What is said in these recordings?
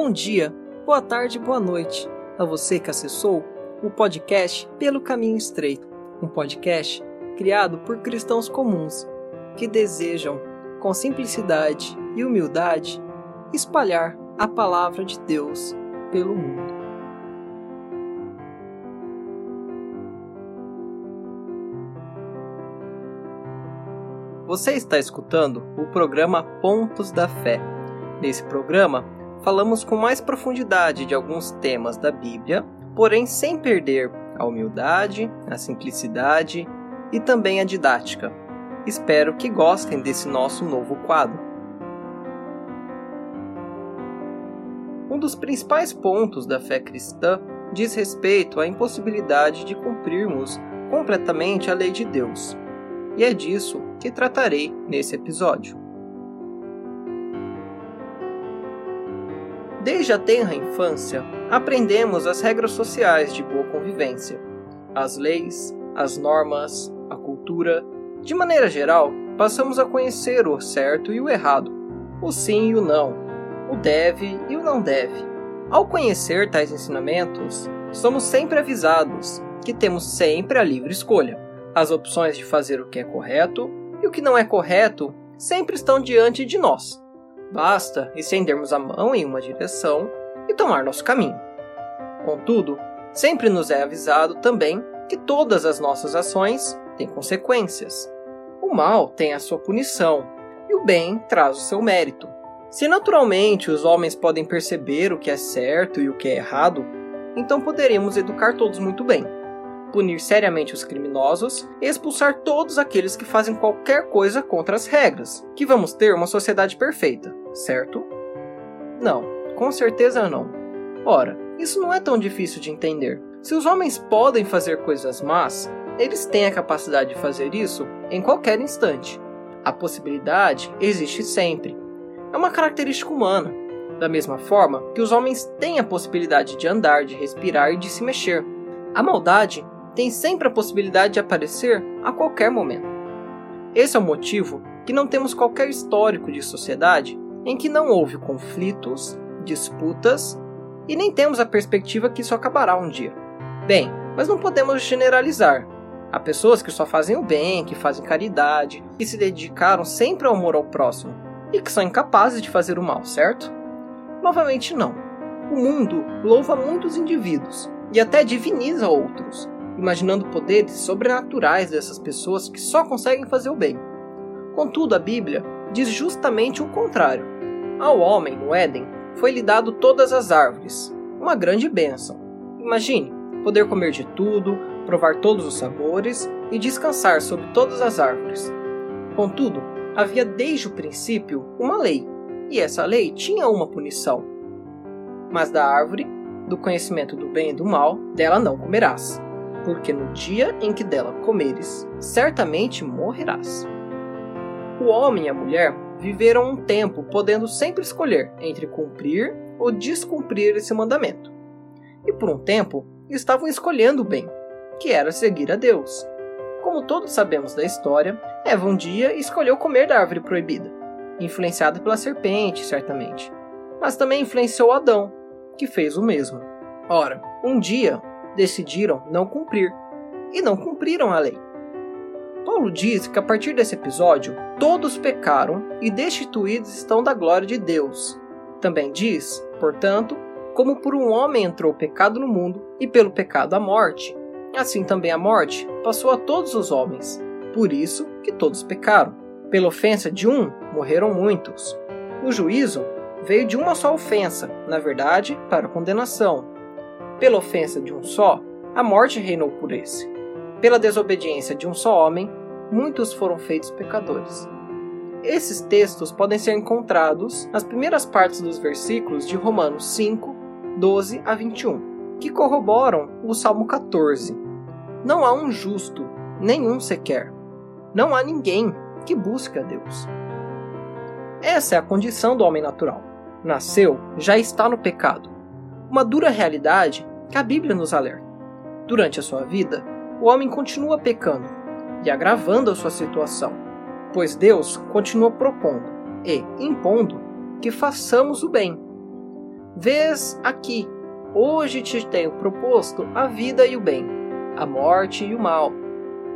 Bom dia, boa tarde, boa noite a você que acessou o podcast Pelo Caminho Estreito, um podcast criado por cristãos comuns que desejam, com simplicidade e humildade, espalhar a palavra de Deus pelo mundo. Você está escutando o programa Pontos da Fé. Nesse programa, falamos com mais profundidade de alguns temas da Bíblia, porém sem perder a humildade, a simplicidade e também a didática. Espero que gostem desse nosso novo quadro. Um dos principais pontos da fé cristã diz respeito à impossibilidade de cumprirmos completamente a lei de Deus. E é disso que tratarei nesse episódio. Desde a tenra infância, aprendemos as regras sociais de boa convivência, as leis, as normas, a cultura. De maneira geral, passamos a conhecer o certo e o errado, o sim e o não, o deve e o não deve. Ao conhecer tais ensinamentos, somos sempre avisados que temos sempre a livre escolha. As opções de fazer o que é correto e o que não é correto sempre estão diante de nós. Basta estendermos a mão em uma direção e tomar nosso caminho. Contudo, sempre nos é avisado também que todas as nossas ações têm consequências. O mal tem a sua punição e o bem traz o seu mérito. Se naturalmente os homens podem perceber o que é certo e o que é errado, então poderemos educar todos muito bem punir seriamente os criminosos e expulsar todos aqueles que fazem qualquer coisa contra as regras, que vamos ter uma sociedade perfeita, certo? Não, com certeza não. Ora, isso não é tão difícil de entender. Se os homens podem fazer coisas más, eles têm a capacidade de fazer isso em qualquer instante. A possibilidade existe sempre. É uma característica humana. Da mesma forma que os homens têm a possibilidade de andar, de respirar e de se mexer. A maldade tem sempre a possibilidade de aparecer a qualquer momento. Esse é o motivo que não temos qualquer histórico de sociedade em que não houve conflitos, disputas e nem temos a perspectiva que isso acabará um dia. Bem, mas não podemos generalizar. Há pessoas que só fazem o bem, que fazem caridade, que se dedicaram sempre ao amor ao próximo e que são incapazes de fazer o mal, certo? Novamente, não. O mundo louva muitos indivíduos e até diviniza outros, imaginando poderes sobrenaturais dessas pessoas que só conseguem fazer o bem. Contudo, a Bíblia diz justamente o contrário. Ao homem, no Éden, foi-lhe dado todas as árvores, uma grande bênção. Imagine, poder comer de tudo, provar todos os sabores e descansar sobre todas as árvores. Contudo, havia desde o princípio uma lei, e essa lei tinha uma punição. Mas da árvore, do conhecimento do bem e do mal, dela não comerás porque no dia em que dela comeres, certamente morrerás. O homem e a mulher viveram um tempo podendo sempre escolher entre cumprir ou descumprir esse mandamento. E por um tempo estavam escolhendo o bem, que era seguir a Deus. Como todos sabemos da história, Eva um dia escolheu comer da árvore proibida, influenciada pela serpente, certamente. Mas também influenciou Adão, que fez o mesmo. Ora, um dia decidiram não cumprir e não cumpriram a lei. Paulo diz que a partir desse episódio, todos pecaram e destituídos estão da glória de Deus. Também diz, portanto, como por um homem entrou o pecado no mundo e pelo pecado a morte, assim também a morte passou a todos os homens. Por isso que todos pecaram. Pela ofensa de um, morreram muitos. O juízo veio de uma só ofensa, na verdade, para condenação, pela ofensa de um só, a morte reinou por esse. Pela desobediência de um só homem, muitos foram feitos pecadores. Esses textos podem ser encontrados nas primeiras partes dos versículos de Romanos 5, 12 a 21, que corroboram o Salmo 14. Não há um justo, nenhum sequer. Não há ninguém que busque a Deus. Essa é a condição do homem natural. Nasceu, já está no pecado. Uma dura realidade que a Bíblia nos alerta. Durante a sua vida, o homem continua pecando e agravando a sua situação, pois Deus continua propondo e impondo que façamos o bem. Vês aqui, hoje te tenho proposto a vida e o bem, a morte e o mal.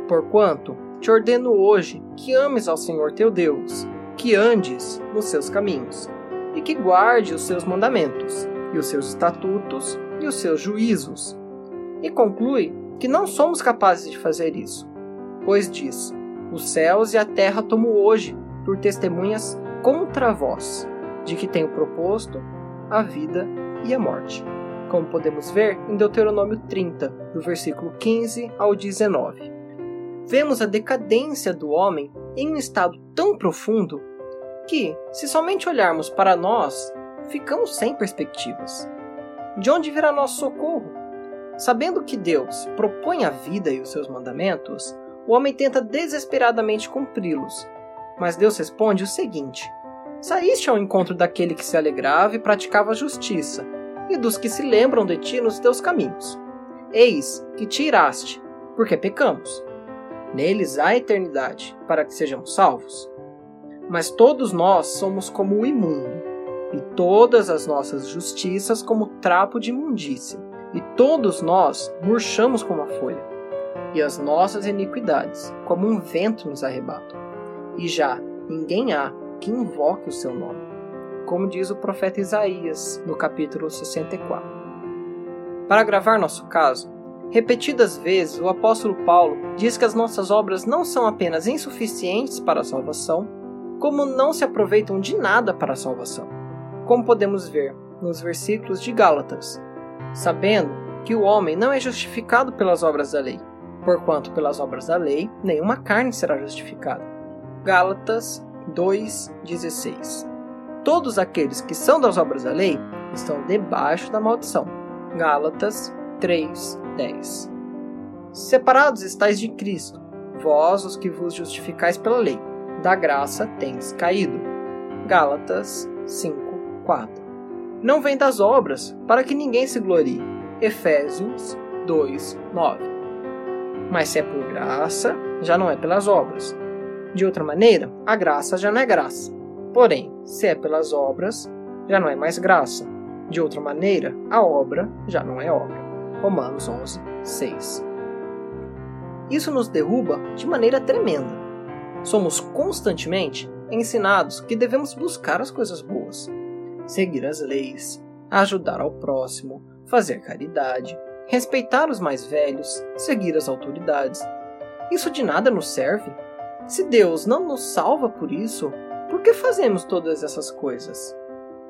Porquanto te ordeno hoje que ames ao Senhor teu Deus, que andes nos seus caminhos, e que guarde os seus mandamentos, e os seus estatutos, e os seus juízos. E conclui que não somos capazes de fazer isso, pois diz: Os céus e a terra tomo hoje por testemunhas contra vós, de que tenho proposto a vida e a morte. Como podemos ver em Deuteronômio 30, do versículo 15 ao 19 vemos a decadência do homem em um estado tão profundo que, se somente olharmos para nós, ficamos sem perspectivas. De onde virá nosso socorro? Sabendo que Deus propõe a vida e os seus mandamentos, o homem tenta desesperadamente cumpri-los. Mas Deus responde o seguinte: Saíste ao encontro daquele que se alegrava e praticava a justiça, e dos que se lembram de ti nos teus caminhos. Eis que te iraste, porque pecamos. Neles há eternidade, para que sejamos salvos. Mas todos nós somos como o imundo, e todas as nossas justiças como trapo de imundícia, e todos nós murchamos como a folha, e as nossas iniquidades como um vento nos arrebatam. E já ninguém há que invoque o seu nome, como diz o profeta Isaías no capítulo 64. Para gravar nosso caso, Repetidas vezes, o apóstolo Paulo diz que as nossas obras não são apenas insuficientes para a salvação, como não se aproveitam de nada para a salvação, como podemos ver nos versículos de Gálatas, sabendo que o homem não é justificado pelas obras da lei, porquanto pelas obras da lei nenhuma carne será justificada. Gálatas 2:16. Todos aqueles que são das obras da lei estão debaixo da maldição. Gálatas 3, 10. Separados estáis de Cristo, vós os que vos justificais pela lei, da graça tens caído. Gálatas 5, 4. Não vem das obras, para que ninguém se glorie. Efésios 2, 9. Mas se é por graça, já não é pelas obras. De outra maneira, a graça já não é graça. Porém, se é pelas obras, já não é mais graça. De outra maneira, a obra já não é obra. Romanos 11, 6. Isso nos derruba de maneira tremenda. Somos constantemente ensinados que devemos buscar as coisas boas, seguir as leis, ajudar ao próximo, fazer caridade, respeitar os mais velhos, seguir as autoridades. Isso de nada nos serve. Se Deus não nos salva por isso, por que fazemos todas essas coisas?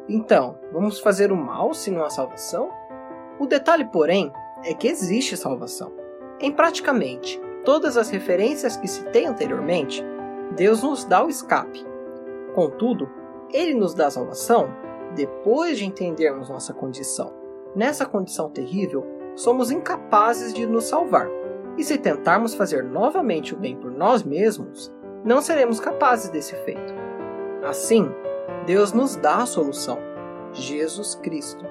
Então, vamos fazer o mal se não há salvação? O detalhe, porém, é que existe salvação. Em praticamente todas as referências que citei anteriormente, Deus nos dá o escape. Contudo, Ele nos dá salvação depois de entendermos nossa condição. Nessa condição terrível, somos incapazes de nos salvar. E se tentarmos fazer novamente o bem por nós mesmos, não seremos capazes desse feito. Assim, Deus nos dá a solução: Jesus Cristo.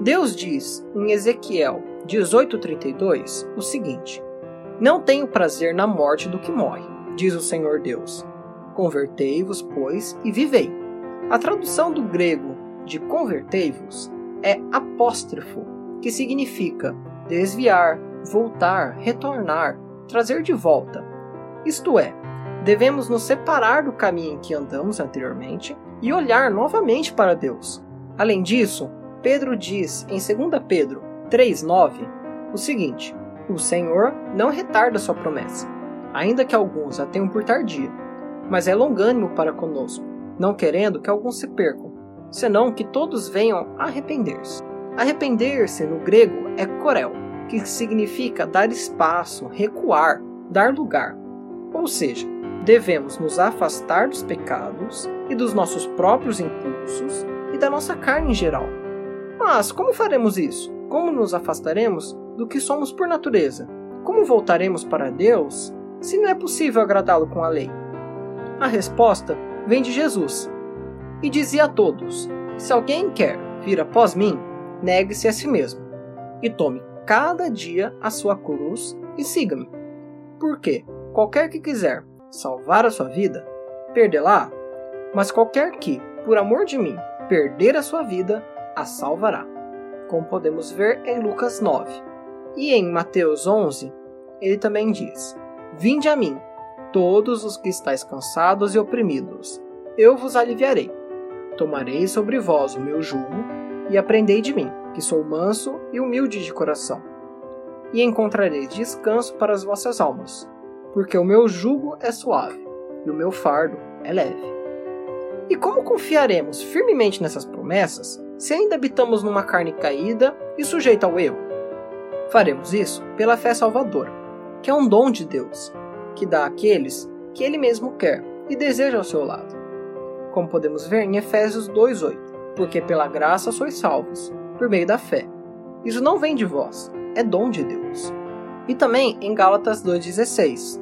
Deus diz em Ezequiel 18:32 o seguinte: Não tenho prazer na morte do que morre, diz o Senhor Deus. Convertei-vos, pois, e vivei. A tradução do grego de convertei-vos é apóstrofo, que significa desviar, voltar, retornar, trazer de volta. Isto é, devemos nos separar do caminho em que andamos anteriormente e olhar novamente para Deus. Além disso, Pedro diz em 2 Pedro 3:9 o seguinte: O Senhor não retarda sua promessa, ainda que alguns a tenham por tardia, mas é longânimo para conosco, não querendo que alguns se percam, senão que todos venham arrepender-se. Arrepender-se no grego é korel, que significa dar espaço, recuar, dar lugar. Ou seja, devemos nos afastar dos pecados e dos nossos próprios impulsos e da nossa carne em geral. Mas como faremos isso? Como nos afastaremos do que somos por natureza? Como voltaremos para Deus se não é possível agradá-lo com a lei? A resposta vem de Jesus. E dizia a todos: Se alguém quer vir após mim, negue-se a si mesmo e tome cada dia a sua cruz e siga-me. Porque qualquer que quiser salvar a sua vida, perdê-la, mas qualquer que, por amor de mim, perder a sua vida, a salvará, como podemos ver em Lucas 9. E em Mateus 11, ele também diz: Vinde a mim, todos os que estáis cansados e oprimidos, eu vos aliviarei. Tomarei sobre vós o meu jugo e aprendei de mim, que sou manso e humilde de coração, e encontrareis descanso para as vossas almas, porque o meu jugo é suave e o meu fardo é leve. E como confiaremos firmemente nessas promessas se ainda habitamos numa carne caída e sujeita ao erro? Faremos isso pela fé salvadora, que é um dom de Deus, que dá àqueles que Ele mesmo quer e deseja ao seu lado. Como podemos ver em Efésios 2,8: Porque pela graça sois salvos, por meio da fé. Isso não vem de vós, é dom de Deus. E também em Gálatas 2,16,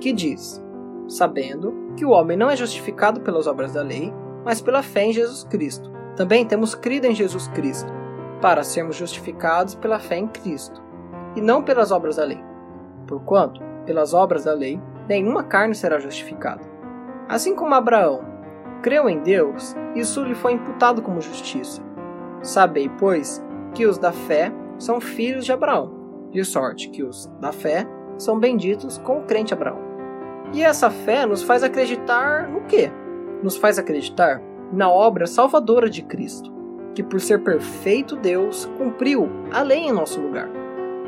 que diz: Sabendo que o homem não é justificado pelas obras da lei, mas pela fé em Jesus Cristo. Também temos crido em Jesus Cristo, para sermos justificados pela fé em Cristo, e não pelas obras da lei. Porquanto, pelas obras da lei, nenhuma carne será justificada. Assim como Abraão creu em Deus, isso lhe foi imputado como justiça. Sabei, pois, que os da fé são filhos de Abraão, de sorte que os da fé são benditos com o crente Abraão. E essa fé nos faz acreditar no quê? Nos faz acreditar na obra salvadora de Cristo, que por ser perfeito Deus cumpriu a lei em nosso lugar,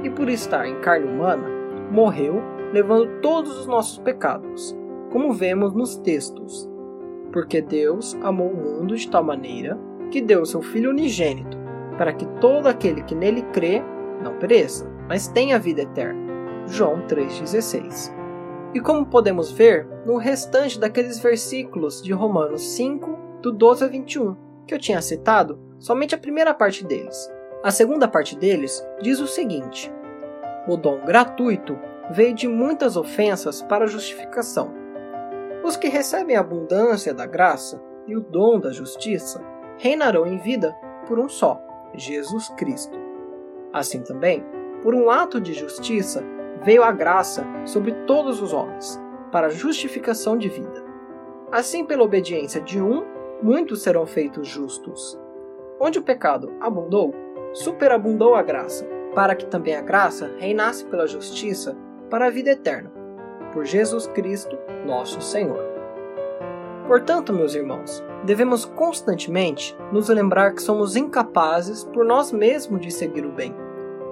e por estar em carne humana, morreu levando todos os nossos pecados, como vemos nos textos. Porque Deus amou o mundo de tal maneira que deu seu Filho unigênito, para que todo aquele que nele crê não pereça, mas tenha vida eterna. João 3,16. E como podemos ver no restante daqueles versículos de Romanos 5, do 12 a 21, que eu tinha citado somente a primeira parte deles. A segunda parte deles diz o seguinte: O dom gratuito veio de muitas ofensas para justificação. Os que recebem a abundância da graça e o dom da justiça reinarão em vida por um só, Jesus Cristo. Assim também, por um ato de justiça, veio a graça sobre todos os homens, para justificação de vida. Assim, pela obediência de um, muitos serão feitos justos. Onde o pecado abundou, superabundou a graça, para que também a graça reinasse pela justiça para a vida eterna, por Jesus Cristo, nosso Senhor. Portanto, meus irmãos, devemos constantemente nos lembrar que somos incapazes por nós mesmos de seguir o bem,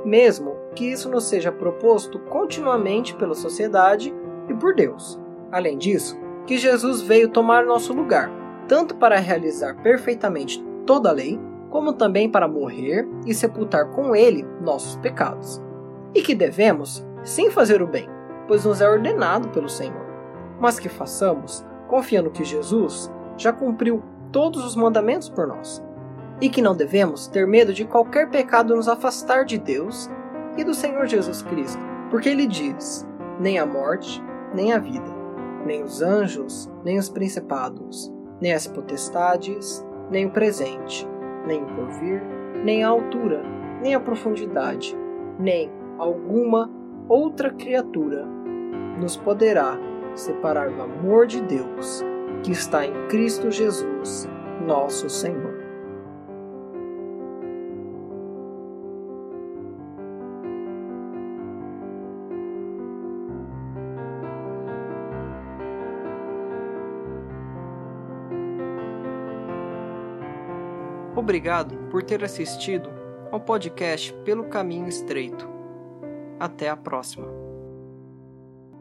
mesmo que isso nos seja proposto continuamente pela sociedade e por Deus. Além disso, que Jesus veio tomar nosso lugar, tanto para realizar perfeitamente toda a lei, como também para morrer e sepultar com ele nossos pecados. E que devemos sem fazer o bem, pois nos é ordenado pelo Senhor, mas que façamos confiando que Jesus já cumpriu todos os mandamentos por nós, e que não devemos ter medo de qualquer pecado nos afastar de Deus e do Senhor Jesus Cristo, porque ele diz: nem a morte, nem a vida, nem os anjos, nem os principados, nem as potestades, nem o presente, nem o porvir, nem a altura, nem a profundidade, nem alguma outra criatura nos poderá separar do amor de Deus que está em Cristo Jesus, nosso Senhor. Obrigado por ter assistido ao podcast Pelo Caminho Estreito. Até a próxima.